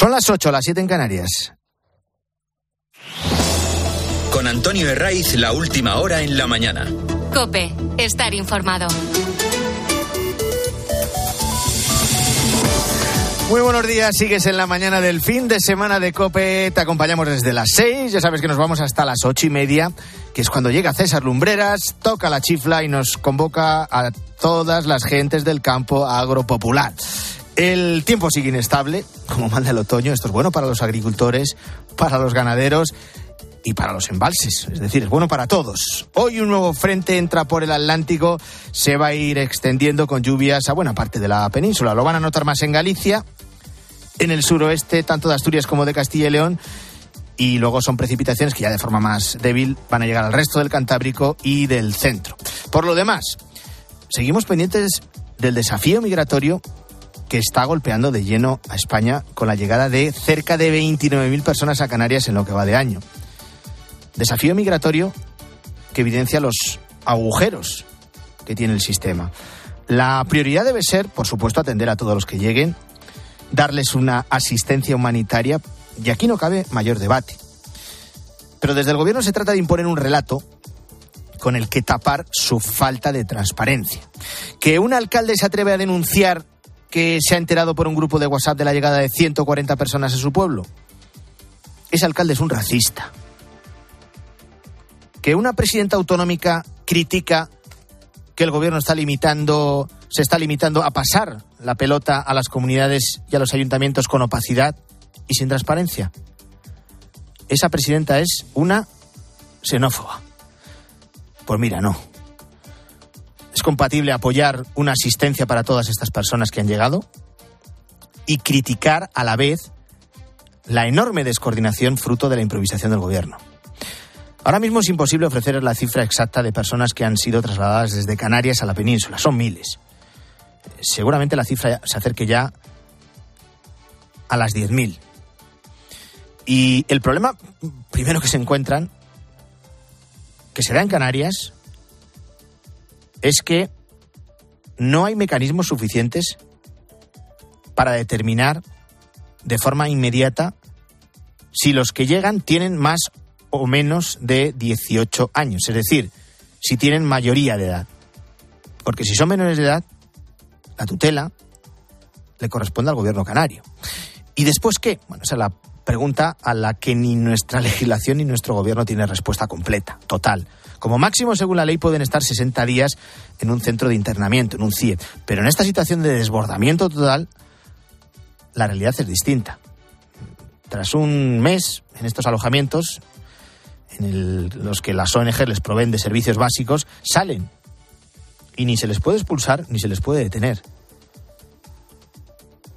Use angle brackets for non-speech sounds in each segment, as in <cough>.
Son las 8, las 7 en Canarias. Con Antonio Herraiz, la última hora en la mañana. Cope, estar informado. Muy buenos días, sigues en la mañana del fin de semana de Cope, te acompañamos desde las 6, ya sabes que nos vamos hasta las ocho y media, que es cuando llega César Lumbreras, toca la chifla y nos convoca a todas las gentes del campo agropopular. El tiempo sigue inestable, como manda el otoño, esto es bueno para los agricultores, para los ganaderos y para los embalses, es decir, es bueno para todos. Hoy un nuevo frente entra por el Atlántico, se va a ir extendiendo con lluvias a buena parte de la península. Lo van a notar más en Galicia, en el suroeste, tanto de Asturias como de Castilla y León. Y luego son precipitaciones que ya de forma más débil van a llegar al resto del Cantábrico y del centro. Por lo demás, seguimos pendientes del desafío migratorio que está golpeando de lleno a España con la llegada de cerca de 29.000 personas a Canarias en lo que va de año. Desafío migratorio que evidencia los agujeros que tiene el sistema. La prioridad debe ser, por supuesto, atender a todos los que lleguen, darles una asistencia humanitaria y aquí no cabe mayor debate. Pero desde el gobierno se trata de imponer un relato con el que tapar su falta de transparencia. Que un alcalde se atreve a denunciar que se ha enterado por un grupo de WhatsApp de la llegada de 140 personas a su pueblo. Ese alcalde es un racista que una presidenta autonómica critica que el gobierno está limitando, se está limitando a pasar la pelota a las comunidades y a los ayuntamientos con opacidad y sin transparencia. Esa presidenta es una xenófoba. Pues mira, no. Es compatible apoyar una asistencia para todas estas personas que han llegado y criticar a la vez la enorme descoordinación fruto de la improvisación del gobierno. Ahora mismo es imposible ofrecer la cifra exacta de personas que han sido trasladadas desde Canarias a la península. Son miles. Seguramente la cifra se acerque ya a las 10.000. Y el problema primero que se encuentran, que se da en Canarias, es que no hay mecanismos suficientes para determinar de forma inmediata si los que llegan tienen más o menos de 18 años, es decir, si tienen mayoría de edad. Porque si son menores de edad, la tutela le corresponde al gobierno canario. ¿Y después qué? Bueno, esa es la pregunta a la que ni nuestra <laughs> legislación ni nuestro gobierno tiene respuesta completa, total. Como máximo, según la ley, pueden estar 60 días en un centro de internamiento, en un CIE. Pero en esta situación de desbordamiento total, la realidad es distinta. Tras un mes en estos alojamientos, en los que las ONG les proveen de servicios básicos, salen. Y ni se les puede expulsar ni se les puede detener.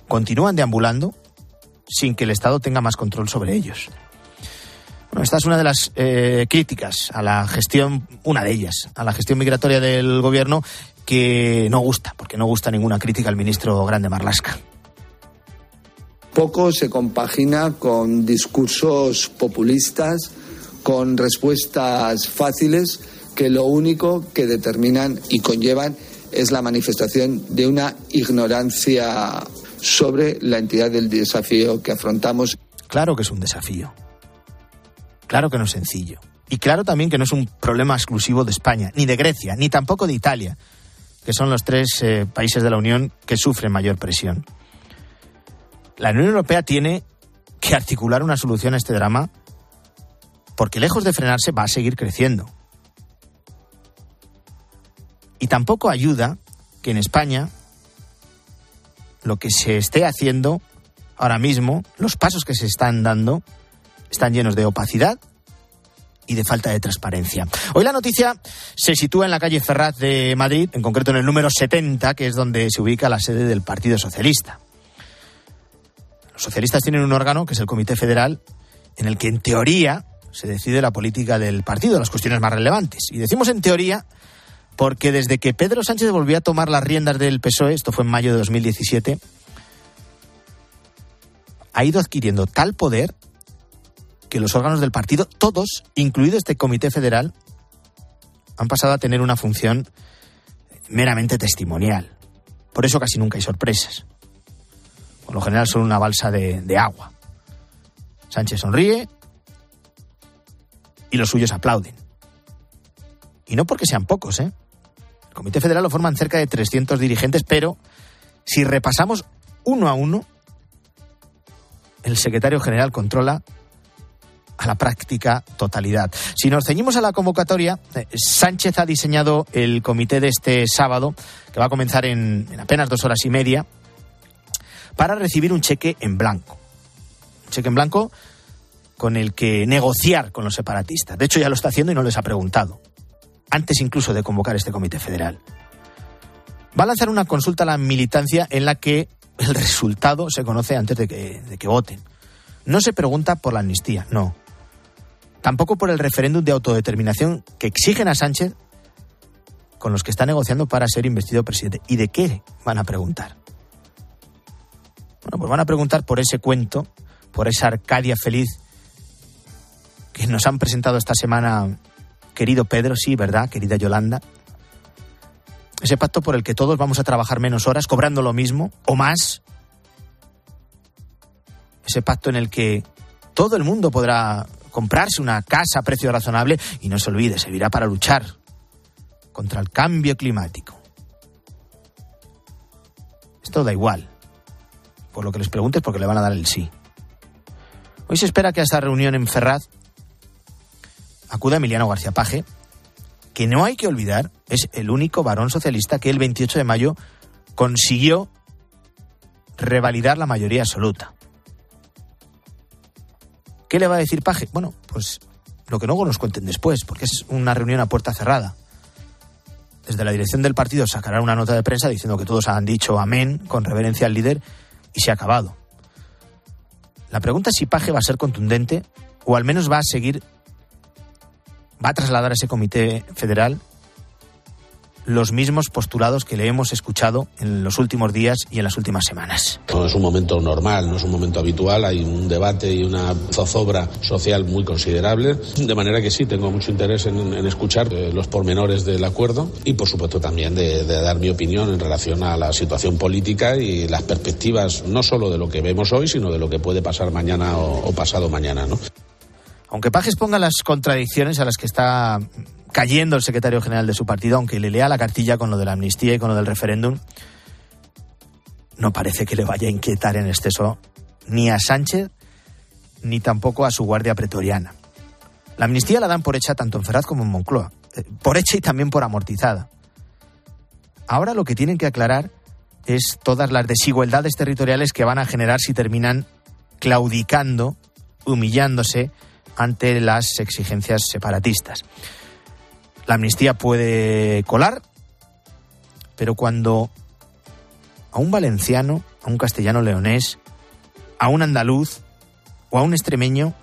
Continúan deambulando sin que el Estado tenga más control sobre ellos. Bueno, esta es una de las eh, críticas a la gestión, una de ellas, a la gestión migratoria del gobierno que no gusta, porque no gusta ninguna crítica al ministro Grande Marlasca. Poco se compagina con discursos populistas con respuestas fáciles que lo único que determinan y conllevan es la manifestación de una ignorancia sobre la entidad del desafío que afrontamos. Claro que es un desafío. Claro que no es sencillo. Y claro también que no es un problema exclusivo de España, ni de Grecia, ni tampoco de Italia, que son los tres eh, países de la Unión que sufren mayor presión. La Unión Europea tiene que articular una solución a este drama porque lejos de frenarse va a seguir creciendo. Y tampoco ayuda que en España lo que se esté haciendo ahora mismo, los pasos que se están dando, están llenos de opacidad y de falta de transparencia. Hoy la noticia se sitúa en la calle Ferraz de Madrid, en concreto en el número 70, que es donde se ubica la sede del Partido Socialista. Los socialistas tienen un órgano, que es el Comité Federal, en el que en teoría se decide la política del partido, las cuestiones más relevantes. Y decimos en teoría porque desde que Pedro Sánchez volvió a tomar las riendas del PSOE, esto fue en mayo de 2017, ha ido adquiriendo tal poder que los órganos del partido, todos, incluido este comité federal, han pasado a tener una función meramente testimonial. Por eso casi nunca hay sorpresas. Por lo general son una balsa de, agua. Sánchez sonríe y los suyos aplauden. Y no porque sean pocos, ¿eh? El Comité Federal lo forman cerca de 300 dirigentes, pero si repasamos uno a uno, el secretario general controla a la práctica totalidad. Si nos ceñimos a la convocatoria, eh, Sánchez ha diseñado el comité de este sábado, que va a comenzar en, en apenas dos horas y media, para recibir un cheque en blanco. Un cheque en blanco con el que negociar con los separatistas. De hecho, ya lo está haciendo y no les ha preguntado. Antes incluso de convocar este comité federal. Va a lanzar una consulta a la militancia en la que el resultado se conoce antes de que, de voten. No se pregunta por la amnistía, no. Tampoco por el referéndum de autodeterminación que exigen a Sánchez con los que está negociando para ser investido presidente. ¿Y de qué van a preguntar? Bueno, pues van a preguntar por ese cuento, por esa Arcadia feliz que nos han presentado esta semana, querido Pedro, sí, ¿verdad? Querida Yolanda. Ese pacto por el que todos vamos a trabajar menos horas, cobrando lo mismo o más. Ese pacto en el que todo el mundo podrá comprarse una casa a precio razonable y no se olvide, servirá para luchar contra el cambio climático. Esto da igual. Por lo que les preguntes, porque le van a dar el sí. Hoy se espera que a esta reunión en Ferraz acuda Emiliano García Paje, que no hay que olvidar es el único varón socialista que el 28 de mayo consiguió revalidar la mayoría absoluta. ¿Qué le va a decir Paje? Bueno, pues lo que luego nos cuenten después, porque es una reunión a puerta cerrada. Desde la dirección del partido sacarán una nota de prensa diciendo que todos han dicho amén con reverencia al líder y se ha acabado. La pregunta es si Paje va a ser contundente o al menos va a seguir va a trasladar a ese comité federal los mismos postulados que le hemos escuchado en los últimos días y en las últimas semanas. No es un momento normal, no es un momento habitual, hay un debate y una zozobra social muy considerable, de manera que sí, tengo mucho interés en, escuchar eh, los pormenores del acuerdo y por supuesto también de, de, dar mi opinión en relación a la situación política y las perspectivas no solo de lo que vemos hoy, sino de lo que puede pasar mañana o, o pasado mañana. ¿no? Aunque Pajes ponga las contradicciones a las que está cayendo el secretario general de su partido, aunque le lea la cartilla con lo de la amnistía y con lo del referéndum, no parece que le vaya a inquietar en exceso ni a Sánchez ni tampoco a su guardia pretoriana. La amnistía la dan por hecha tanto en Ferraz como en Moncloa, eh, por hecha y también por amortizada. Ahora lo que tienen que aclarar es todas las desigualdades territoriales que van a generar si terminan claudicando, humillándose ante las exigencias separatistas. La amnistía puede colar, pero cuando a un valenciano, a un castellano leonés, a un andaluz o a un extremeño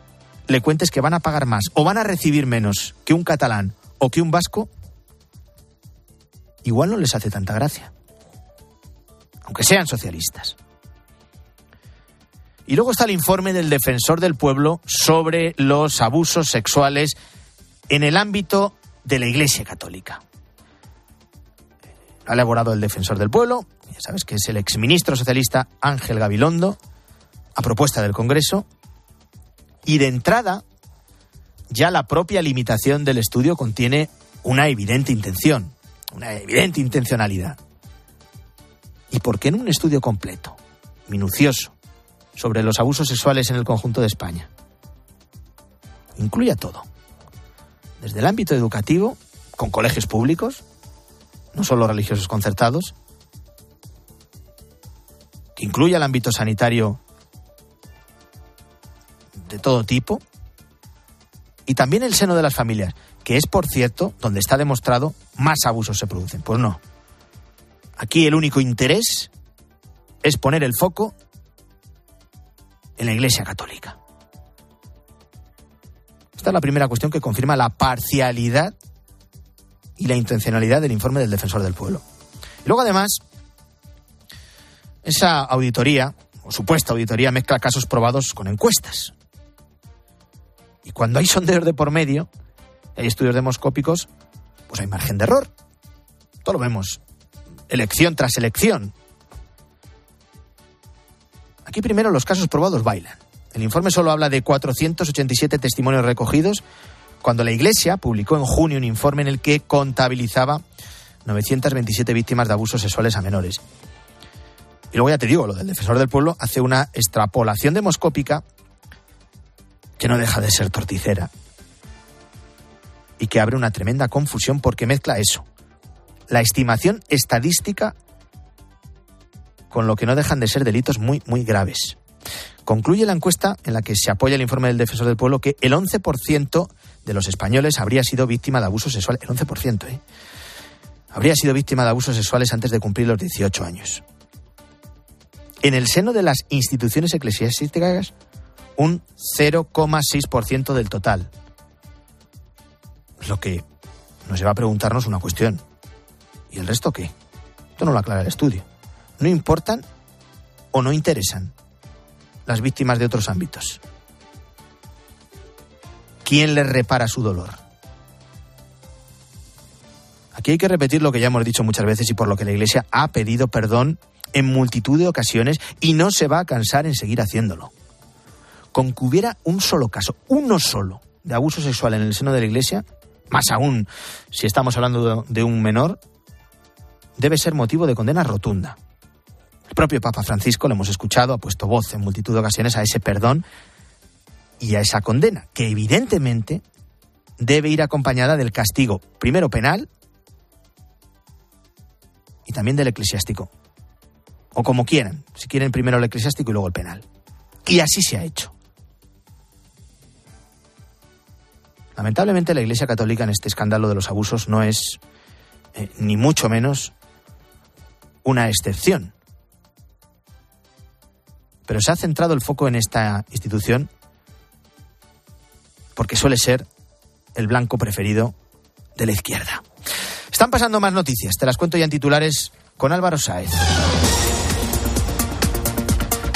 le cuentes que van a pagar más o van a recibir menos que un catalán o que un vasco, igual no les hace tanta gracia, aunque sean socialistas. Y luego está el informe del defensor del pueblo sobre los abusos sexuales en el ámbito de la Iglesia Católica. Ha elaborado el defensor del pueblo, ya sabes que es el exministro socialista Ángel Gabilondo, a propuesta del Congreso, y de entrada ya la propia limitación del estudio contiene una evidente intención, una evidente intencionalidad. ¿Y por qué en un estudio completo, minucioso, sobre los abusos sexuales en el conjunto de España. Incluye todo. Desde el ámbito educativo, con colegios públicos, no solo religiosos concertados, que incluye el ámbito sanitario de todo tipo, y también el seno de las familias, que es, por cierto, donde está demostrado más abusos se producen. Pues no. Aquí el único interés es poner el foco en la Iglesia Católica. Esta es la primera cuestión que confirma la parcialidad y la intencionalidad del informe del defensor del pueblo. Y luego, además, esa auditoría, o supuesta auditoría, mezcla casos probados con encuestas. Y cuando hay sondeos de por medio, hay estudios demoscópicos, pues hay margen de error. Todo lo vemos, elección tras elección. Aquí primero los casos probados bailan. El informe solo habla de 487 testimonios recogidos, cuando la Iglesia publicó en junio un informe en el que contabilizaba 927 víctimas de abusos sexuales a menores. Y luego ya te digo, lo del defensor del pueblo hace una extrapolación demoscópica que no deja de ser torticera y que abre una tremenda confusión porque mezcla eso, la estimación estadística con lo que no dejan de ser delitos muy, muy graves. Concluye la encuesta en la que se apoya el informe del defensor del pueblo que el 11% de los españoles habría sido víctima de abusos sexuales. El 11%, ¿eh? Habría sido víctima de abusos sexuales antes de cumplir los 18 años. En el seno de las instituciones eclesiásticas, un 0,6% del total. Lo que nos lleva a preguntarnos una cuestión. ¿Y el resto qué? Esto no lo aclara el estudio. ¿No importan o no interesan las víctimas de otros ámbitos? ¿Quién les repara su dolor? Aquí hay que repetir lo que ya hemos dicho muchas veces y por lo que la Iglesia ha pedido perdón en multitud de ocasiones y no se va a cansar en seguir haciéndolo. Con que hubiera un solo caso, uno solo, de abuso sexual en el seno de la Iglesia, más aún si estamos hablando de un menor, debe ser motivo de condena rotunda. El propio Papa Francisco, lo hemos escuchado, ha puesto voz en multitud de ocasiones a ese perdón y a esa condena, que evidentemente debe ir acompañada del castigo, primero penal y también del eclesiástico. O como quieran, si quieren primero el eclesiástico y luego el penal. Y así se ha hecho. Lamentablemente la Iglesia Católica en este escándalo de los abusos no es, eh, ni mucho menos, una excepción. Pero se ha centrado el foco en esta institución porque suele ser el blanco preferido de la izquierda. Están pasando más noticias, te las cuento ya en titulares con Álvaro Sáez.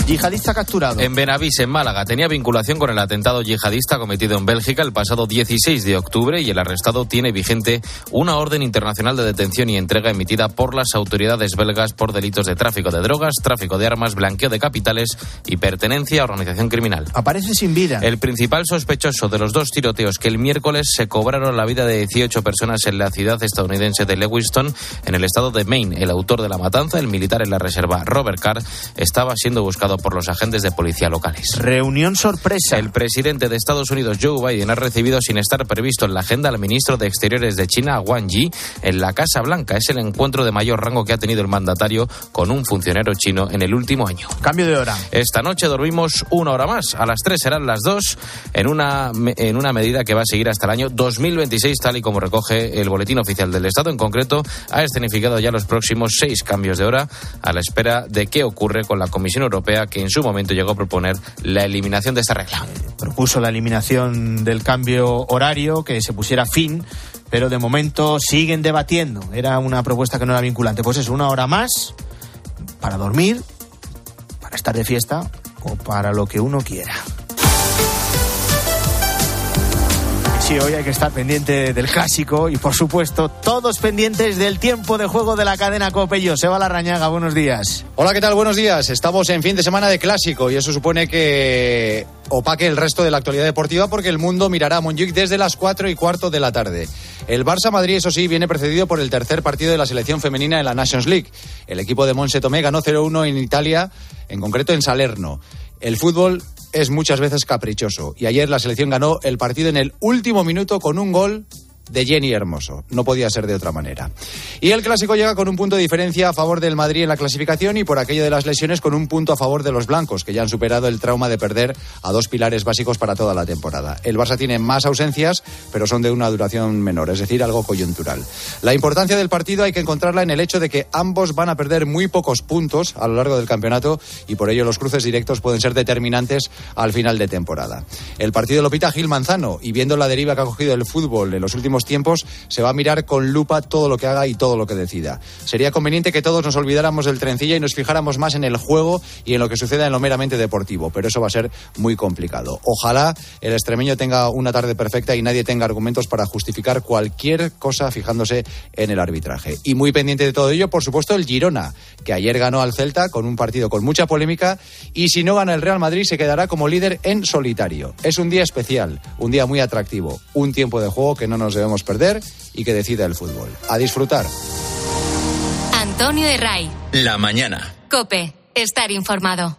Yihadista capturado. En Benavís, en Málaga, tenía vinculación con el atentado yihadista cometido en Bélgica el pasado 16 de octubre y el arrestado tiene vigente una orden internacional de detención y entrega emitida por las autoridades belgas por delitos de tráfico de drogas, tráfico de armas, blanqueo de capitales y pertenencia a organización criminal. Aparece sin vida. El principal sospechoso de los dos tiroteos que el miércoles se cobraron la vida de 18 personas en la ciudad estadounidense de Lewiston, en el estado de Maine. El autor de la matanza, el militar en la reserva Robert Carr, estaba siendo buscado por los agentes de policía locales. Reunión sorpresa. El presidente de Estados Unidos, Joe Biden, ha recibido sin estar previsto en la agenda al ministro de Exteriores de China, Wang Yi, en la Casa Blanca. Es el encuentro de mayor rango que ha tenido el mandatario con un funcionario chino en el último año. Cambio de hora. Esta noche dormimos una hora más. A las tres serán las dos, en una, en una medida que va a seguir hasta el año 2026, tal y como recoge el Boletín Oficial del Estado. En concreto, ha escenificado ya los próximos seis cambios de hora a la espera de qué ocurre con la Comisión Europea que en su momento llegó a proponer la eliminación de esta regla. Propuso la eliminación del cambio horario, que se pusiera fin, pero de momento siguen debatiendo. Era una propuesta que no era vinculante. Pues es una hora más para dormir, para estar de fiesta o para lo que uno quiera. Sí, hoy hay que estar pendiente del clásico y, por supuesto, todos pendientes del tiempo de juego de la cadena Copello. Se va la rañaga, buenos días. Hola, ¿qué tal? Buenos días. Estamos en fin de semana de clásico y eso supone que opaque el resto de la actualidad deportiva porque el mundo mirará a Montjuic desde las 4 y cuarto de la tarde. El Barça Madrid, eso sí, viene precedido por el tercer partido de la selección femenina en la Nations League. El equipo de Monse Tomé ganó 0-1 en Italia, en concreto en Salerno. El fútbol es muchas veces caprichoso. Y ayer la selección ganó el partido en el último minuto con un gol de Jenny Hermoso. No podía ser de otra manera. Y el clásico llega con un punto de diferencia a favor del Madrid en la clasificación y por aquello de las lesiones con un punto a favor de los blancos, que ya han superado el trauma de perder a dos pilares básicos para toda la temporada. El Barça tiene más ausencias, pero son de una duración menor, es decir, algo coyuntural. La importancia del partido hay que encontrarla en el hecho de que ambos van a perder muy pocos puntos a lo largo del campeonato y por ello los cruces directos pueden ser determinantes al final de temporada. El partido lo pita Gil Manzano y viendo la deriva que ha cogido el fútbol en los últimos tiempos se va a mirar con lupa todo lo que haga y todo lo que decida. Sería conveniente que todos nos olvidáramos del trencilla y nos fijáramos más en el juego y en lo que suceda en lo meramente deportivo, pero eso va a ser muy complicado. Ojalá el extremeño tenga una tarde perfecta y nadie tenga argumentos para justificar cualquier cosa fijándose en el arbitraje. Y muy pendiente de todo ello, por supuesto, el Girona, que ayer ganó al Celta con un partido con mucha polémica y si no gana el Real Madrid se quedará como líder en solitario. Es un día especial, un día muy atractivo, un tiempo de juego que no nos debemos perder y que decida el fútbol. A disfrutar. Antonio de Ray. La mañana. Cope. Estar informado.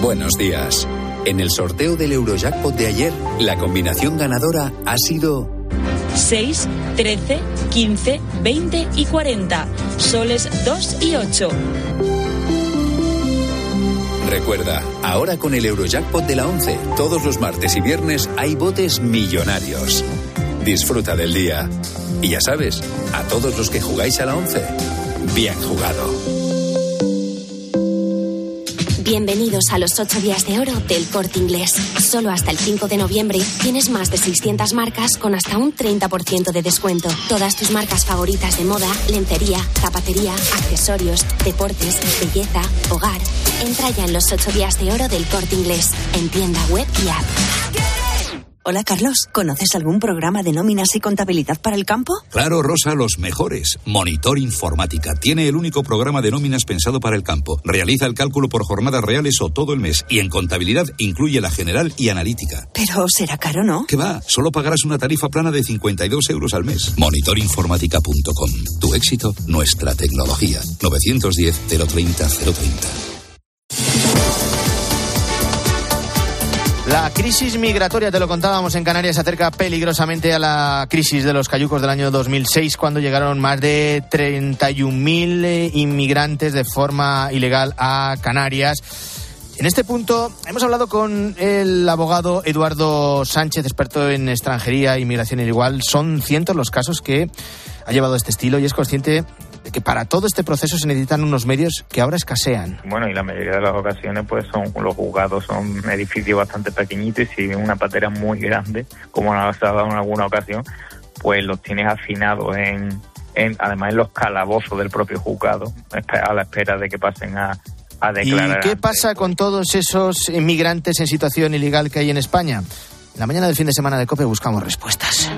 Buenos días. En el sorteo del Eurojackpot de ayer, la combinación ganadora ha sido 6, 13, 15, 20 y 40. Soles 2 y 8. Recuerda, ahora con el Eurojackpot de la 11, todos los martes y viernes hay botes millonarios. Disfruta del día. Y ya sabes, a todos los que jugáis a la 11, bien jugado. Bienvenidos a los 8 días de oro del corte inglés. Solo hasta el 5 de noviembre tienes más de 600 marcas con hasta un 30% de descuento. Todas tus marcas favoritas de moda, lencería, zapatería, accesorios, deportes, belleza, hogar. Entra ya en los 8 días de oro del corte inglés, en tienda web y app. Hola Carlos, ¿conoces algún programa de nóminas y contabilidad para el campo? Claro, Rosa, los mejores. Monitor Informática tiene el único programa de nóminas pensado para el campo. Realiza el cálculo por jornadas reales o todo el mes y en contabilidad incluye la general y analítica. Pero será caro, ¿no? ¿Qué va? Solo pagarás una tarifa plana de 52 euros al mes. Monitorinformática.com. Tu éxito, nuestra tecnología. 910 030 030. La crisis migratoria, te lo contábamos en Canarias, se acerca peligrosamente a la crisis de los cayucos del año 2006, cuando llegaron más de 31.000 eh, inmigrantes de forma ilegal a Canarias. En este punto hemos hablado con el abogado Eduardo Sánchez, experto en extranjería inmigración igual. Son cientos los casos que ha llevado este estilo y es consciente que para todo este proceso se necesitan unos medios que ahora escasean. Bueno, y la mayoría de las ocasiones pues son los juzgados son edificios bastante pequeñitos y si una patera muy grande, como nos ha dado en alguna ocasión, pues los tienes afinados en, en además en los calabozos del propio juzgado, a la espera de que pasen a, a declarar. ¿Y qué pasa con todos esos inmigrantes en situación ilegal que hay en España? En la mañana del fin de semana de COPE buscamos respuestas.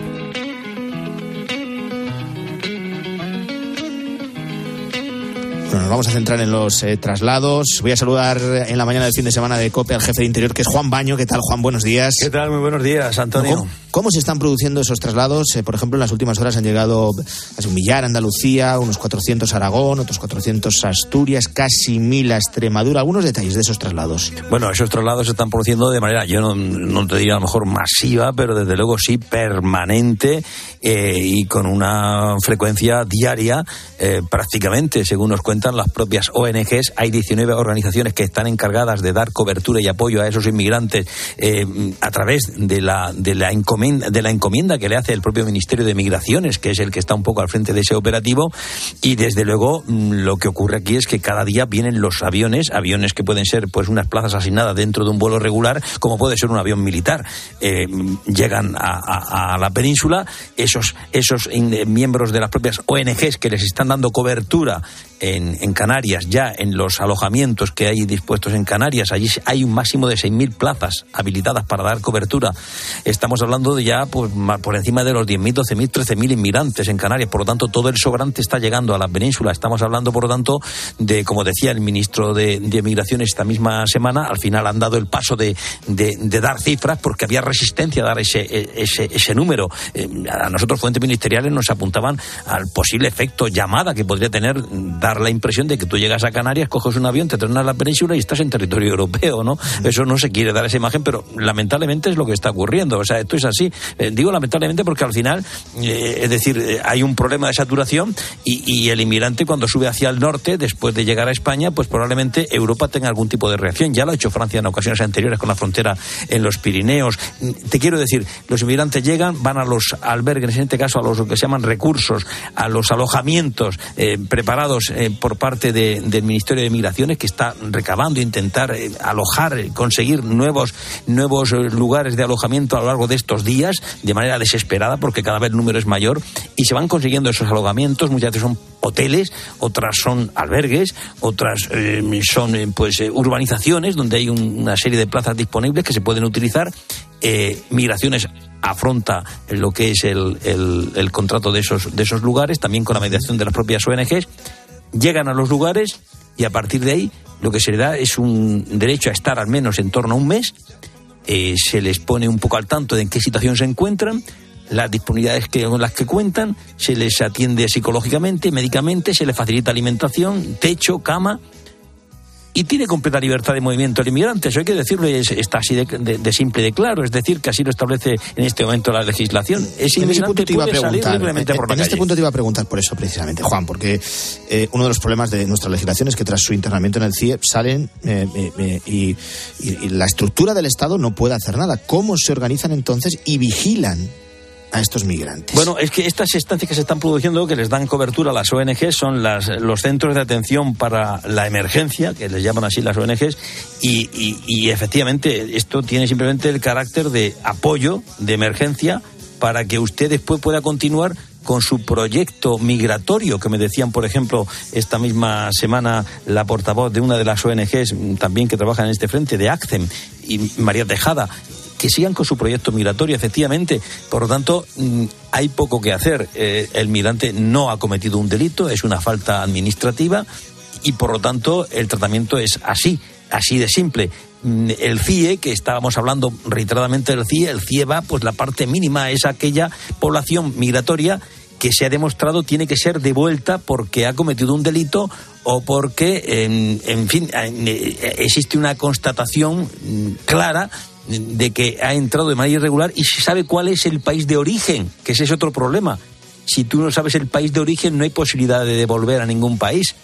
Bueno, nos vamos a centrar en los eh, traslados. Voy a saludar en la mañana del fin de semana de COPE al jefe de interior, que es Juan Baño. ¿Qué tal, Juan? Buenos días. ¿Qué tal? Muy buenos días, Antonio. ¿Cómo, cómo se están produciendo esos traslados? Eh, por ejemplo, en las últimas horas han llegado a un millar a Andalucía, unos 400 a Aragón, otros 400 a Asturias, casi mil a Extremadura. Algunos detalles de esos traslados. Bueno, esos traslados se están produciendo de manera, yo no, te diría a lo mejor masiva, pero desde luego sí permanente eh, y con una frecuencia diaria eh, prácticamente, según nos cuentan las propias ONGs. Hay 19 organizaciones que están encargadas de dar cobertura y apoyo a esos inmigrantes a través de la, de, la encomienda, de la encomienda que le hace el propio Ministerio de Migraciones, que es el que está un poco al frente de ese operativo. Y desde luego mm, lo que ocurre aquí es que cada día vienen los aviones, aviones que pueden ser pues unas plazas asignadas dentro de un vuelo regular, como puede ser un avión militar. Eh, llegan a, a, la península, esos, esos miembros de las propias ONGs que les están dando cobertura en, en, Canarias, ya en los alojamientos que hay dispuestos en Canarias, allí hay un máximo de 6.000 plazas habilitadas para dar cobertura. Estamos hablando de ya pues, por encima de los 10.000, 12.000, 13.000 inmigrantes en Canarias. Por lo tanto, todo el sobrante está llegando a la península. Estamos hablando, por lo tanto, de, como decía el ministro de, de Migraciones esta misma semana, al final han dado el paso de, de, dar cifras porque había resistencia a dar ese, ese, ese número. Eh, a nosotros, fuentes ministeriales, nos apuntaban al posible efecto llamada que podría tener dar dar la impresión de que tú llegas a Canarias, coges un avión, te traen a la península y estás en territorio europeo, ¿no? Eso no se quiere dar esa imagen, pero lamentablemente es lo que está ocurriendo. O sea, esto es así. Eh, digo lamentablemente porque al final, eh, es decir, eh, hay un problema de saturación y, y, el inmigrante cuando sube hacia el norte, después de llegar a España, pues probablemente Europa tenga algún tipo de reacción. Ya lo ha hecho Francia en ocasiones anteriores con la frontera en los Pirineos. Te quiero decir, los inmigrantes llegan, van a los albergues, en este caso a los que se llaman recursos, a los alojamientos preparados por parte de, del Ministerio de Migraciones que está recabando, intentar alojar, conseguir nuevos, nuevos lugares de alojamiento a lo largo de estos días de manera desesperada porque cada vez el número es mayor y se van consiguiendo esos alojamientos, muchas veces son hoteles, otras son albergues, otras eh, son eh, pues eh, urbanizaciones donde hay un, una serie de plazas disponibles que se pueden utilizar. Eh, migraciones afronta lo que es el, el, el, contrato de esos, de esos lugares, también con la mediación de las propias ONGs, llegan a los lugares y a partir de ahí lo que se le da es un derecho a estar al menos en torno a un mes. Eh, se les pone un poco al tanto de en qué situación se encuentran, las disponibilidades que, con las que cuentan, se les atiende psicológicamente, médicamente, se les facilita alimentación, techo, cama, y tiene completa libertad de movimiento el inmigrante. Eso hay que decirlo, es, está así de, de, de, simple y de claro. Es decir, que así lo establece en este momento la legislación. Ese en inmigrante te iba a preguntar, libremente en, por la en este calle. punto te iba a preguntar por eso precisamente, Juan, porque eh, uno de los problemas de nuestra legislación es que tras su internamiento en el CIE salen eh, eh, y, y, y la estructura del Estado no puede hacer nada. ¿Cómo se organizan entonces y vigilan a estos migrantes? Bueno, es que estas estancias que se están produciendo, que les dan cobertura a las ONG, son las, los centros de atención para la emergencia, que les llaman así las ONGs, y, efectivamente esto tiene simplemente el carácter de apoyo, de emergencia, para que usted después pueda continuar con su proyecto migratorio, que me decían, por ejemplo, esta misma semana la portavoz de una de las ONGs también que trabaja en este frente, de ACCEM, y María Tejada, que sigan con su proyecto migratorio, efectivamente. Por lo tanto, mm, hay poco que hacer. Eh, el migrante no ha cometido un delito, es una falta administrativa y, por lo tanto, el tratamiento es así, así de simple. Mm, El CIE, que estábamos hablando reiteradamente del CIE, el CIE va, pues la parte mínima es aquella población migratoria que se ha demostrado tiene que ser devuelta porque ha cometido un delito o porque, en, en fin, eh, existe una constatación mm, clara de que ha entrado de manera irregular y se sabe cuál es el país de origen, que ese es otro problema. Si tú no sabes el país de origen, no hay posibilidad de devolver a ningún país.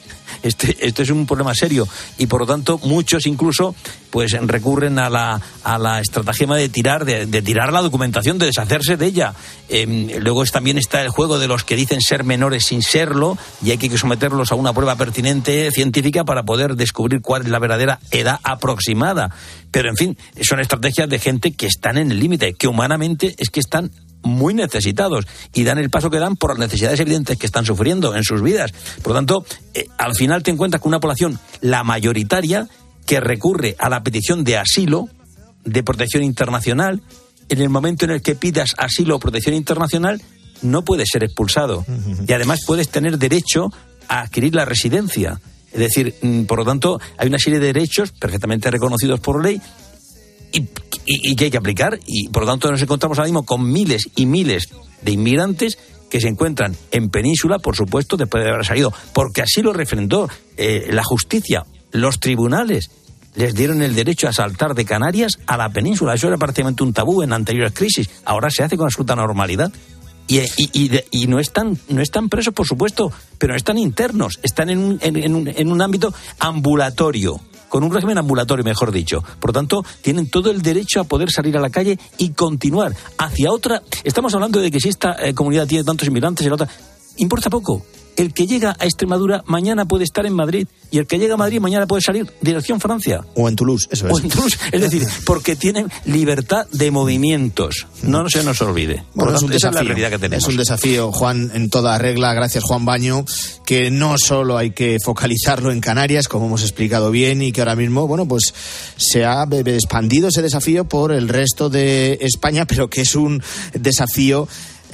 Este, esto es un problema serio y por lo tanto muchos incluso pues recurren a la, a la estratagema de tirar de, tirar la documentación de deshacerse de ella. Eh, luego también está el juego de los que dicen ser menores sin serlo y hay que someterlos a una prueba pertinente científica para poder descubrir cuál es la verdadera edad aproximada. Pero en fin son estrategias de gente que están en el límite que humanamente es que están muy necesitados y dan el paso que dan por las necesidades evidentes que están sufriendo en sus vidas. Por lo tanto, eh, al final te encuentras con una población, la mayoritaria, que recurre a la petición de asilo, de protección internacional. En el momento en el que pidas asilo o protección internacional, no puedes ser expulsado. Y además puedes tener derecho a adquirir la residencia. Es decir, mm, por lo tanto, hay una serie de derechos perfectamente reconocidos por ley y, y, que hay que aplicar. Y por lo tanto nos encontramos ahora mismo con miles y miles de inmigrantes que se encuentran en península, por supuesto, después de haber salido, porque así lo refrendó eh, la justicia, los tribunales. Les dieron el derecho a saltar de Canarias a la península. Eso era prácticamente un tabú en anteriores crisis. Ahora se hace con absoluta normalidad. Y, y, y, de, y, no, están, no están presos, por supuesto, pero están internos, están en un, en, en un, en un ámbito ambulatorio con un régimen ambulatorio, mejor dicho. Por lo tanto, tienen todo el derecho a poder salir a la calle y continuar hacia otra. Estamos hablando de que si esta eh, comunidad tiene tantos inmigrantes y la otra, importa poco. El que llega a Extremadura mañana puede estar en Madrid y el que llega a Madrid mañana puede salir dirección Francia. O en Toulouse, eso es. O en Toulouse, es decir, <laughs> porque tienen libertad de movimientos. No, se nos olvide. Bueno, es un esa desafío. es la realidad que tenemos. Es un desafío, Juan, en toda regla. Gracias, Juan Baño. Que no solo hay que focalizarlo en Canarias, como hemos explicado bien, y que ahora mismo, bueno, pues se ha expandido ese desafío por el resto de España, <laughs> pero que es un desafío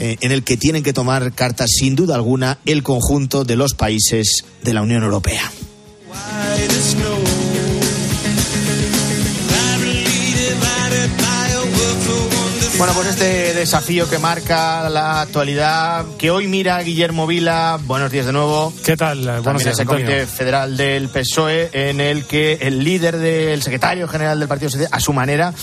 eh, en el que tienen que tomar cartas sin duda alguna el conjunto de los países de la Unión Europea. Bueno, pues este desafío que marca la actualidad, que hoy mira Guillermo Vila. Buenos días de nuevo. ¿Qué tal? Buenos También días, ese comité federal del PSOE en el que el líder del secretario general del Partido Socialista, a su manera,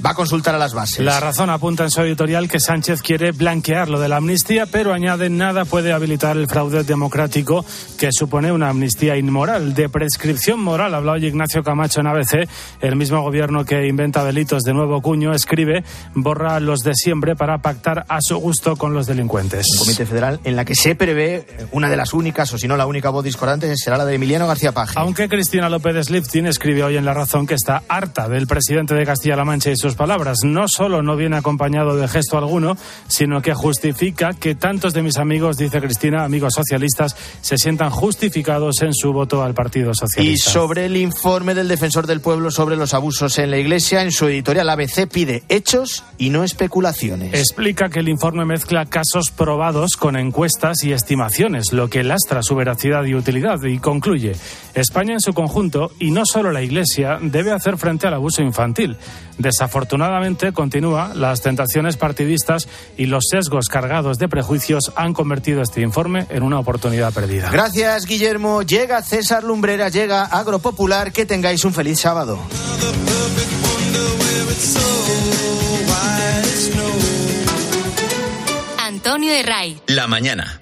va a consultar a las bases. La razón apunta en su editorial que Sánchez quiere blanquear lo de la amnistía, pero añade nada puede habilitar el fraude democrático que supone una amnistía inmoral. De prescripción moral habló hoy Ignacio Camacho en ABC. El mismo gobierno que inventa delitos de nuevo cuño escribe, borra los de siempre para pactar a su gusto con los delincuentes. Un comité federal en la que se prevé una de las únicas, o si no la única voz discordante, será la de Emiliano García Paje. Aunque Cristina López Sliftin escribe hoy en La Razón que está harta del presidente de Castilla-La Mancha y sus palabras. No solo no viene acompañado de gesto alguno, sino que justifica que tantos de mis amigos, dice Cristina, amigos socialistas, se sientan justificados en su voto al Partido Y Socialista. sobre el informe del defensor del pueblo sobre los abusos en la Iglesia, en su editorial ABC pide hechos y no especulaciones. Explica que el informe mezcla casos probados con encuestas y estimaciones, lo que lastra su veracidad y utilidad, y concluye, España en su conjunto, y no solo la Iglesia, debe hacer frente al abuso infantil. Desafortunadamente, continúa, las tentaciones partidistas y los sesgos cargados de prejuicios han convertido este informe en una oportunidad perdida. Gracias, Guillermo. Llega César Lumbrera, llega Agropopular. Que tengáis un feliz sábado. Antonio Herray. La mañana.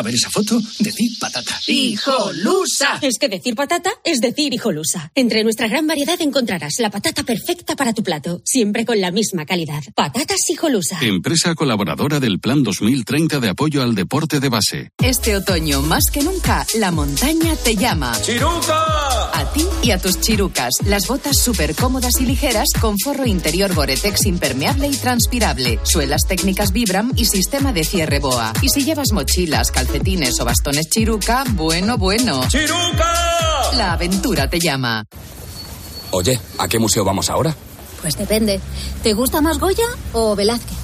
A ver esa foto, decir patata. ¡Hijolusa! Es que decir patata es decir hijolusa. Entre nuestra gran variedad encontrarás la patata perfecta para tu plato, siempre con la misma calidad. Patatas hijolusa. Empresa colaboradora del Plan 2030 de apoyo al deporte de base. Este otoño, más que nunca, la montaña te llama. ¡Chiruca! A ti y a tus chirucas. Las botas súper cómodas y ligeras con forro interior Gore-Tex impermeable y transpirable, suelas técnicas Vibram y sistema de cierre boa. Y si llevas mochilas, calcetines o bastones chiruca, bueno, bueno. ¡Chiruca! La aventura te llama. Oye, ¿a qué museo vamos ahora? Pues depende. ¿Te gusta más Goya o Velázquez?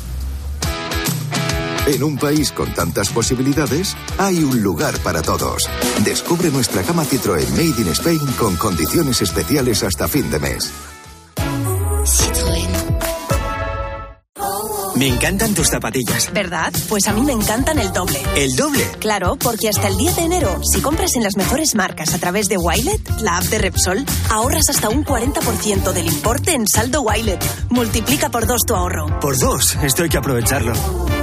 En un país con tantas posibilidades, hay un lugar para todos. Descubre nuestra gama Citroën Made in Spain con condiciones especiales hasta fin de mes. Me encantan tus zapatillas. ¿Verdad? Pues a mí me encantan el doble. ¿El doble? Claro, porque hasta el 10 de enero, si compras en las mejores marcas a través de Wilet, la app de Repsol, ahorras hasta un 40% del importe en saldo Wilet. Multiplica por dos tu ahorro. Por dos, esto hay que aprovecharlo.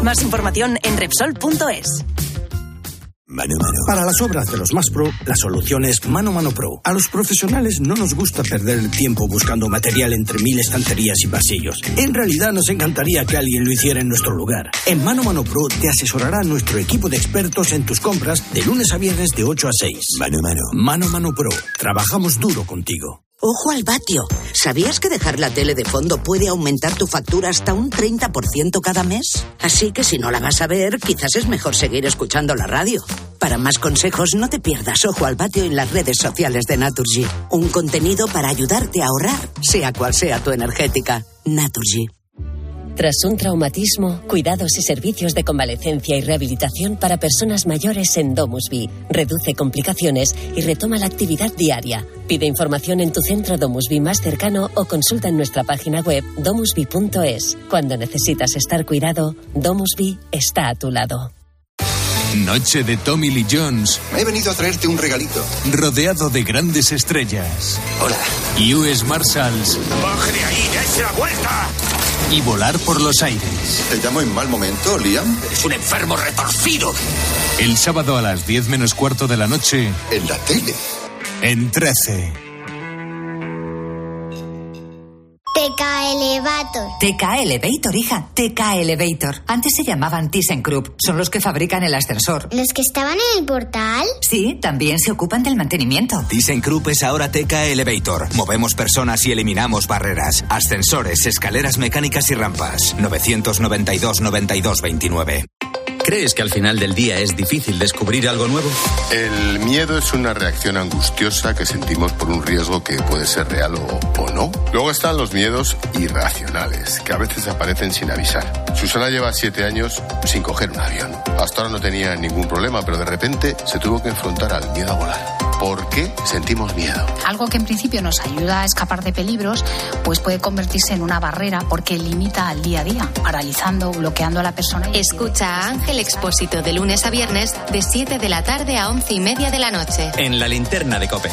Más información en Repsol.es. Mano Mano. Para las obras de los más pro, la solución es Mano Mano Pro. A los profesionales no nos gusta perder el tiempo buscando material entre mil estanterías y pasillos. En realidad nos encantaría que alguien lo hiciera en nuestro lugar. En Mano Mano Pro te asesorará nuestro equipo de expertos en tus compras de lunes a viernes de 8 a 6. Mano Mano. Mano Mano Pro. Trabajamos duro contigo. Ojo al vatio. ¿Sabías que dejar la tele de fondo puede aumentar tu factura hasta un 30% cada mes? Así que si no la vas a ver, quizás es mejor seguir escuchando la radio. Para más consejos, no te pierdas Ojo al Patio en las redes sociales de Naturgy. Un contenido para ayudarte a ahorrar, sea cual sea tu energética. Naturgy. Tras un traumatismo, cuidados y servicios de convalecencia y rehabilitación para personas mayores en Domusby. Reduce complicaciones y retoma la actividad diaria. Pide información en tu centro Domusby más cercano o consulta en nuestra página web domusby.es. Cuando necesitas estar cuidado, Domusby está a tu lado. Noche de Tommy Lee Jones. He venido a traerte un regalito. Rodeado de grandes estrellas. Hola. US Marshals. ¡Baje de ahí! ¡Dese la vuelta! Y volar por los aires. ¿Te llamo en mal momento, Liam? Eres un enfermo retorcido. El sábado a las 10 menos cuarto de la noche. En la tele. En 13. TK Elevator. TK Elevator, hija. TK Elevator. Antes se llamaban ThyssenKrupp. Son los que fabrican el ascensor. ¿Los que estaban en el portal? Sí, también se ocupan del mantenimiento. ThyssenKrupp es ahora TK Elevator. Movemos personas y eliminamos barreras. Ascensores, escaleras mecánicas y rampas. 992 92 29. ¿Crees que al final del día es difícil descubrir algo nuevo? El miedo es una reacción angustiosa que sentimos por un riesgo que puede ser real o, o no. Luego están los miedos irracionales, que a veces aparecen sin avisar. Susana lleva siete años sin coger un avión. Hasta ahora no tenía ningún problema, pero de repente se tuvo que enfrentar al miedo a volar. ¿Por qué sentimos miedo? Algo que en principio nos ayuda a escapar de peligros, pues puede convertirse en una barrera porque limita al día a día, paralizando, bloqueando a la persona. Escucha a Ángel Expósito de lunes a viernes de 7 de la tarde a 11 y media de la noche. En la linterna de Cope.